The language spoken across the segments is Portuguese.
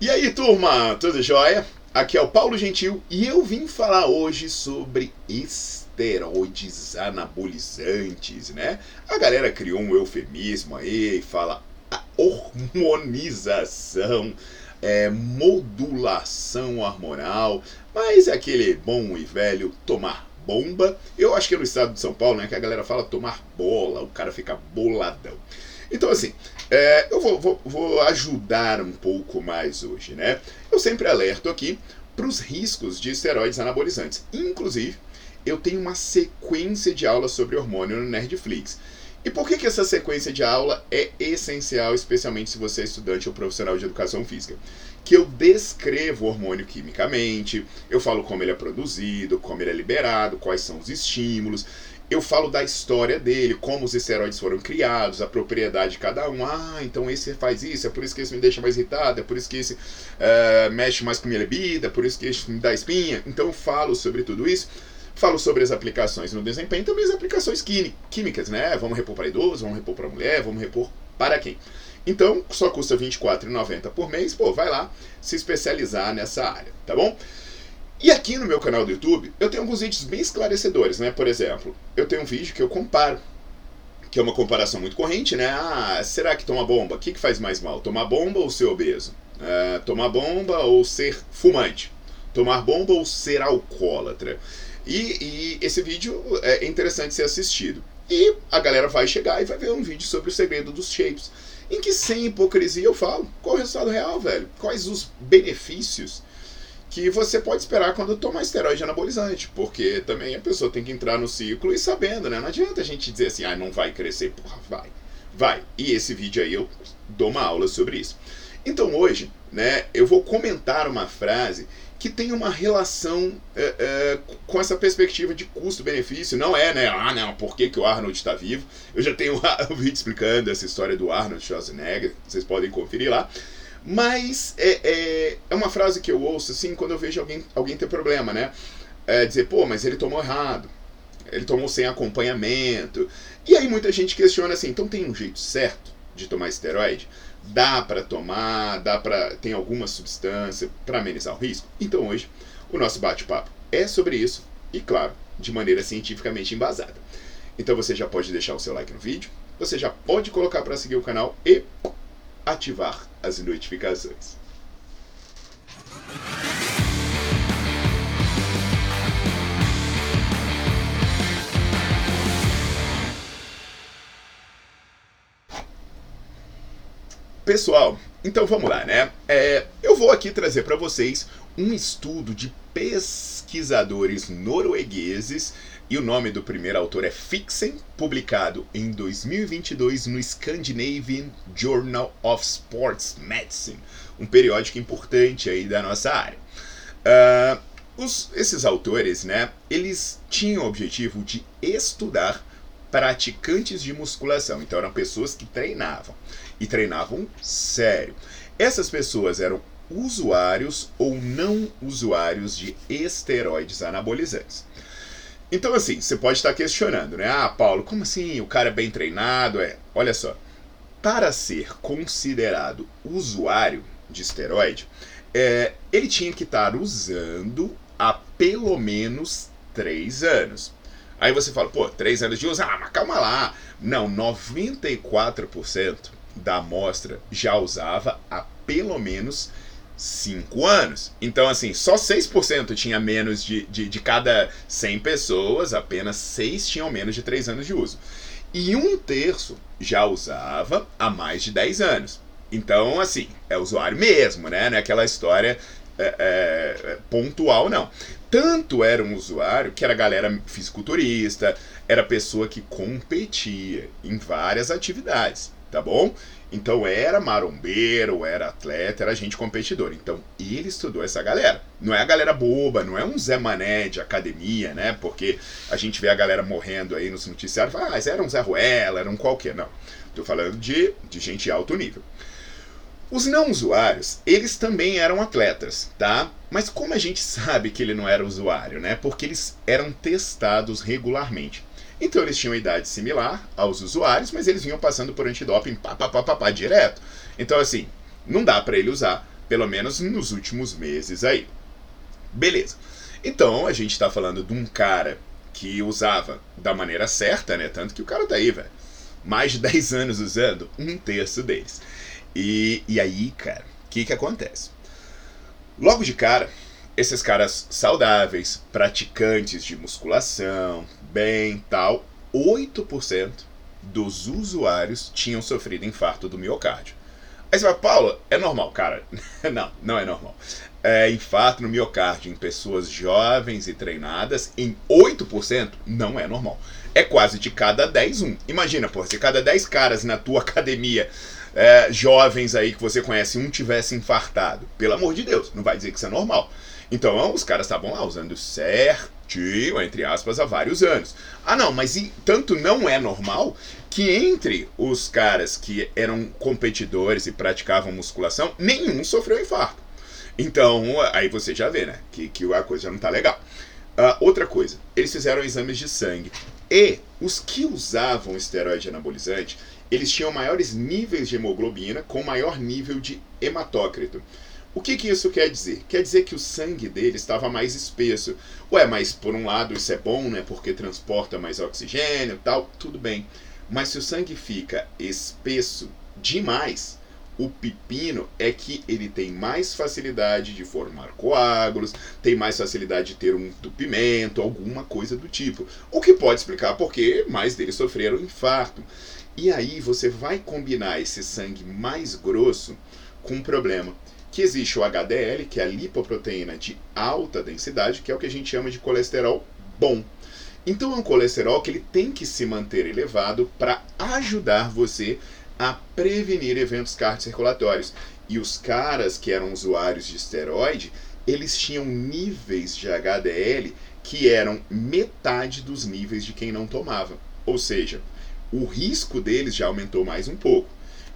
E aí, turma, tudo jóia? Aqui é o Paulo Gentil e eu vim falar hoje sobre esteroides anabolizantes, né? A galera criou um eufemismo aí e fala hormonização, é, modulação hormonal, mas é aquele bom e velho tomar bomba. Eu acho que é no estado de São Paulo, né, que a galera fala tomar bola, o cara fica boladão. Então, assim, é, eu vou, vou, vou, ajudar um pouco mais hoje, né? Eu sempre alerto aqui para os riscos de esteroides anabolizantes. Inclusive, eu tenho uma sequência de aulas sobre hormônio no Nerdflix. E por que, que essa sequência de aula é essencial, especialmente se você é estudante ou profissional de educação física? Que eu descrevo o hormônio quimicamente, eu falo como ele é produzido, como ele é liberado, quais são os estímulos, eu falo da história dele, como os esteroides foram criados, a propriedade de cada um. Ah, então esse faz isso, é por isso que esse me deixa mais irritado, é por isso que esse uh, mexe mais com minha libido, é por isso que esse me dá espinha. Então eu falo sobre tudo isso. Falo sobre as aplicações no desempenho, também as aplicações químicas, né? Vamos repor para idoso, vamos repor para mulher, vamos repor para quem? Então, só custa R$ 24,90 por mês. Pô, vai lá se especializar nessa área, tá bom? E aqui no meu canal do YouTube, eu tenho alguns vídeos bem esclarecedores, né? Por exemplo, eu tenho um vídeo que eu comparo, que é uma comparação muito corrente, né? Ah, será que tomar bomba? O que, que faz mais mal? Tomar bomba ou ser obeso? Uh, tomar bomba ou ser fumante? Tomar bomba ou ser alcoólatra? E, e esse vídeo é interessante ser assistido. E a galera vai chegar e vai ver um vídeo sobre o segredo dos shapes, em que sem hipocrisia eu falo qual o resultado real, velho, quais os benefícios que você pode esperar quando tomar esteroide anabolizante, porque também a pessoa tem que entrar no ciclo e sabendo, né? Não adianta a gente dizer assim, ah, não vai crescer, porra, vai. Vai. E esse vídeo aí eu dou uma aula sobre isso. Então hoje, né, eu vou comentar uma frase que tem uma relação é, é, com essa perspectiva de custo-benefício. Não é, né? Ah, não, por que, que o Arnold está vivo? Eu já tenho um vídeo explicando essa história do Arnold Schwarzenegger, vocês podem conferir lá. Mas é, é, é, uma frase que eu ouço assim quando eu vejo alguém, alguém ter problema, né? É dizer, pô, mas ele tomou errado. Ele tomou sem acompanhamento. E aí muita gente questiona assim, então tem um jeito certo de tomar esteroide? Dá para tomar, dá para tem alguma substância para amenizar o risco? Então hoje o nosso bate-papo é sobre isso e claro, de maneira cientificamente embasada. Então você já pode deixar o seu like no vídeo, você já pode colocar para seguir o canal e ativar as notificações. Pessoal, então vamos lá, né? É, eu vou aqui trazer para vocês um estudo de pesquisadores noruegueses e o nome do primeiro autor é Fixen, publicado em 2022 no Scandinavian Journal of Sports Medicine, um periódico importante aí da nossa área. Uh, os, esses autores, né, eles tinham o objetivo de estudar praticantes de musculação, então eram pessoas que treinavam e treinavam sério. Essas pessoas eram usuários ou não usuários de esteroides anabolizantes. Então, assim, você pode estar questionando, né? Ah, Paulo, como assim? O cara é bem treinado? É, olha só. Para ser considerado usuário de esteroide, é, ele tinha que estar usando há pelo menos 3 anos. Aí você fala, pô, 3 anos de uso? Ah, mas calma lá. Não, 94% da amostra já usava há pelo menos 5 anos. Então, assim, só 6% tinha menos de, de, de cada 100 pessoas, apenas 6 tinham menos de 3 anos de uso. E um terço já usava há mais de 10 anos. Então, assim, é usuário mesmo, né? Não é aquela história é, é, pontual, não. Tanto era um usuário que era galera fisiculturista, era pessoa que competia em várias atividades, tá bom? Então era marombeiro, era atleta, era gente competidora. Então ele estudou essa galera. Não é a galera boba, não é um Zé Mané de academia, né? Porque a gente vê a galera morrendo aí nos noticiários, ah, mas era um Zé Ruela, era um qualquer. Não. Tô falando de, de gente alto nível. Os não usuários, eles também eram atletas, tá? Mas como a gente sabe que ele não era usuário, né? Porque eles eram testados regularmente. Então eles tinham idade similar aos usuários, mas eles vinham passando por antidoping pá, pá, pá, pá, pá direto. Então assim, não dá para ele usar, pelo menos nos últimos meses aí. Beleza. Então a gente está falando de um cara que usava da maneira certa, né? Tanto que o cara tá aí, velho. Mais de 10 anos usando, um terço deles. E, e aí, cara, o que que acontece? Logo de cara, esses caras saudáveis, praticantes de musculação, bem, tal, 8% dos usuários tinham sofrido infarto do miocárdio. Aí você vai, Paulo, é normal, cara. não, não é normal. É, infarto no miocárdio em pessoas jovens e treinadas, em 8%, não é normal. É quase de cada 10, um. Imagina, pô, se cada 10 caras na tua academia, é, jovens aí que você conhece, um tivesse infartado. Pelo amor de Deus, não vai dizer que isso é normal. Então, os caras estavam lá usando certo tio, entre aspas, há vários anos. Ah, não, mas e, tanto não é normal que entre os caras que eram competidores e praticavam musculação, nenhum sofreu infarto. Então, aí você já vê, né, que, que a coisa já não tá legal. Uh, outra coisa, eles fizeram exames de sangue. E os que usavam esteroide anabolizante, eles tinham maiores níveis de hemoglobina com maior nível de hematócrito. O que, que isso quer dizer? Quer dizer que o sangue dele estava mais espesso. Ué, mas por um lado isso é bom, né? Porque transporta mais oxigênio e tal, tudo bem. Mas se o sangue fica espesso demais, o pepino é que ele tem mais facilidade de formar coágulos, tem mais facilidade de ter um entupimento, alguma coisa do tipo. O que pode explicar porque mais deles sofreram infarto. E aí você vai combinar esse sangue mais grosso com um problema que existe o HDL, que é a lipoproteína de alta densidade, que é o que a gente chama de colesterol bom. Então é um colesterol que ele tem que se manter elevado para ajudar você a prevenir eventos cardiocirculatórios. E os caras que eram usuários de esteroide, eles tinham níveis de HDL que eram metade dos níveis de quem não tomava. Ou seja, o risco deles já aumentou mais um pouco.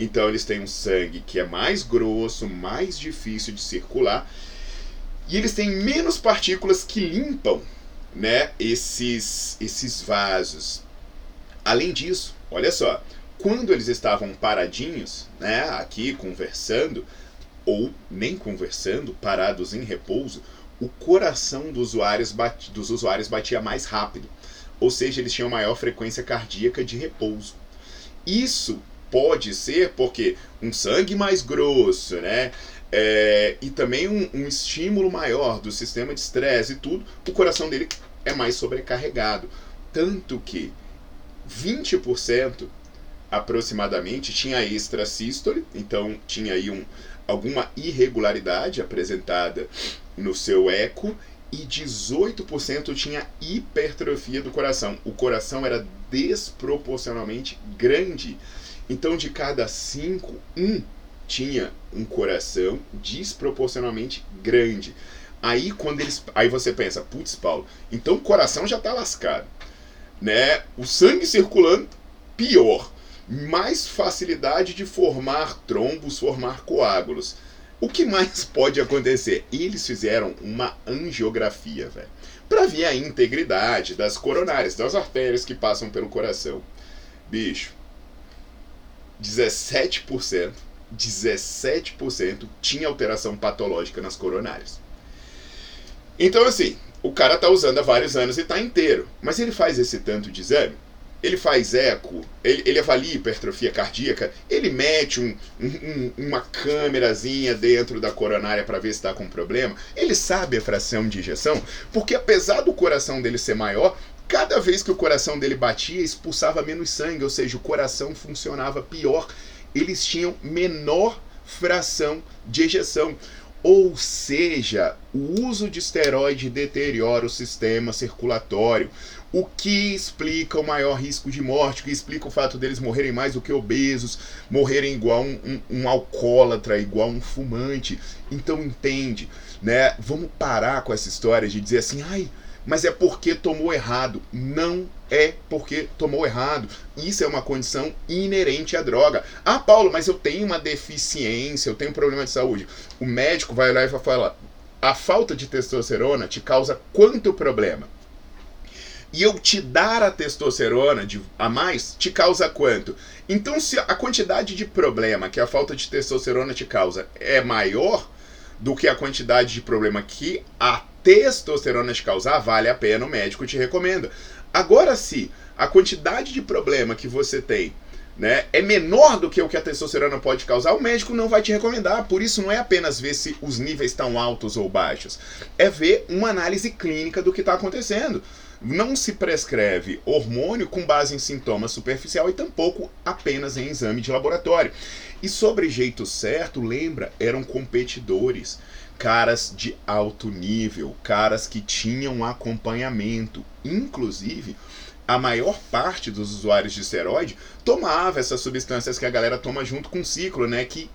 Então eles têm um sangue que é mais grosso, mais difícil de circular, e eles têm menos partículas que limpam, né, esses esses vasos. Além disso, olha só, quando eles estavam paradinhos, né, aqui conversando ou nem conversando, parados em repouso, o coração dos usuários, bat, dos usuários batia mais rápido. Ou seja, eles tinham maior frequência cardíaca de repouso. Isso pode ser porque um sangue mais grosso, né? É, e também um, um, estímulo maior do sistema de estresse e tudo, o coração dele é mais sobrecarregado. Tanto que 20% aproximadamente tinha extrasístole, então tinha aí um, alguma irregularidade apresentada no seu eco, e 18% tinha hipertrofia do coração. O coração era desproporcionalmente grande então, de cada cinco, um tinha um coração desproporcionalmente grande. Aí quando eles, aí você pensa, putz, Paulo, então o coração já está lascado, né? O sangue circulando, pior, mais facilidade de formar trombos, formar coágulos. O que mais pode acontecer? Eles fizeram uma angiografia, velho, para ver a integridade das coronárias, das artérias que passam pelo coração. Bicho, 17%, 17% tinha alteração patológica nas coronárias. Então, assim, o cara tá usando há vários anos e tá inteiro. Mas ele faz esse tanto de exame? ele faz eco, ele, ele avalia hipertrofia cardíaca, ele mete um, um, uma câmerazinha dentro da coronária para ver se está com problema, ele sabe a fração de injeção, porque apesar do coração dele ser maior, cada vez que o coração dele batia, expulsava menos sangue, ou seja, o coração funcionava pior, eles tinham menor fração de ejeção. Ou seja, o uso de esteroide deteriora o sistema circulatório, o que explica o maior risco de morte, o que explica o fato deles morrerem mais do que obesos, morrerem igual um, um, um alcoólatra, igual um fumante. Então entende, né? Vamos parar com essa história de dizer assim, ai, mas é porque tomou errado. Não é porque tomou errado. Isso é uma condição inerente à droga. Ah, Paulo, mas eu tenho uma deficiência, eu tenho um problema de saúde. O médico vai lá e vai falar: a falta de testosterona te causa quanto problema? E eu te dar a testosterona de, a mais te causa quanto? Então, se a quantidade de problema que a falta de testosterona te causa é maior do que a quantidade de problema que a testosterona te causar, vale a pena, o médico te recomenda. Agora, se a quantidade de problema que você tem né, é menor do que o que a testosterona pode causar, o médico não vai te recomendar. Por isso, não é apenas ver se os níveis estão altos ou baixos, é ver uma análise clínica do que está acontecendo. Não se prescreve hormônio com base em sintomas superficial e tampouco apenas em exame de laboratório. E sobre jeito certo, lembra, eram competidores caras de alto nível, caras que tinham acompanhamento. Inclusive, a maior parte dos usuários de esteroide tomava essas substâncias que a galera toma junto com o ciclo, né? Que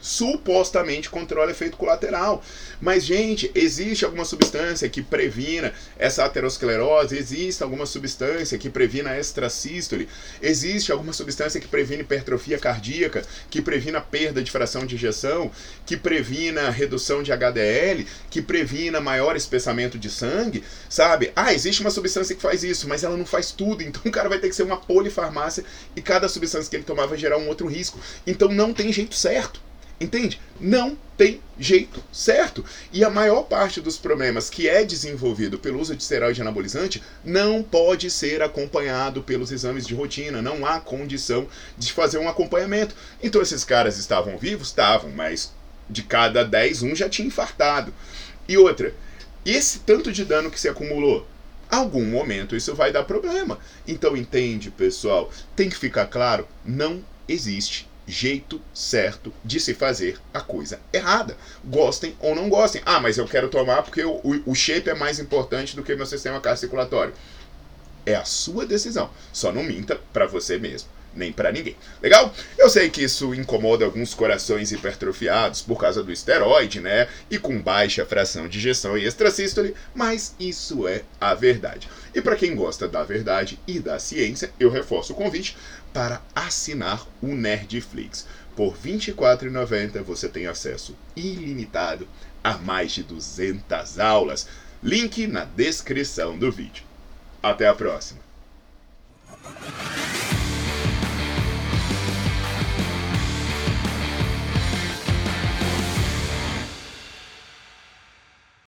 supostamente controla efeito colateral. Mas, gente, existe alguma substância que previna essa aterosclerose, existe alguma substância que previna a extrasístole, existe alguma substância que previne hipertrofia cardíaca, que previna perda de fração de injeção, que previna redução de HDL, que previna maior espessamento de sangue, sabe? Ah, existe uma substância que faz isso, mas ela não faz tudo, então o cara vai ter que ser uma polifarmácia e cada substância que ele tomar vai gerar um outro risco. Então não tem jeito certo. Entende? Não tem jeito certo. E a maior parte dos problemas que é desenvolvido pelo uso de esteroide anabolizante não pode ser acompanhado pelos exames de rotina. Não há condição de fazer um acompanhamento. Então esses caras estavam vivos? Estavam, mas de cada 10, um já tinha infartado. E outra, esse tanto de dano que se acumulou, algum momento isso vai dar problema. Então entende, pessoal, tem que ficar claro, não existe jeito certo de se fazer a coisa errada. Gostem ou não gostem. Ah, mas eu quero tomar porque o, o shape é mais importante do que meu sistema cardiocirculatório. É a sua decisão. Só não minta para você mesmo nem para ninguém. Legal? Eu sei que isso incomoda alguns corações hipertrofiados por causa do esteroide, né? E com baixa fração de injeção e extrasístole, mas isso é a verdade. E para quem gosta da verdade e da ciência, eu reforço o convite para assinar o Nerdflix. Por R$ 24,90 você tem acesso ilimitado a mais de 200 aulas. Link na descrição do vídeo. Até a próxima!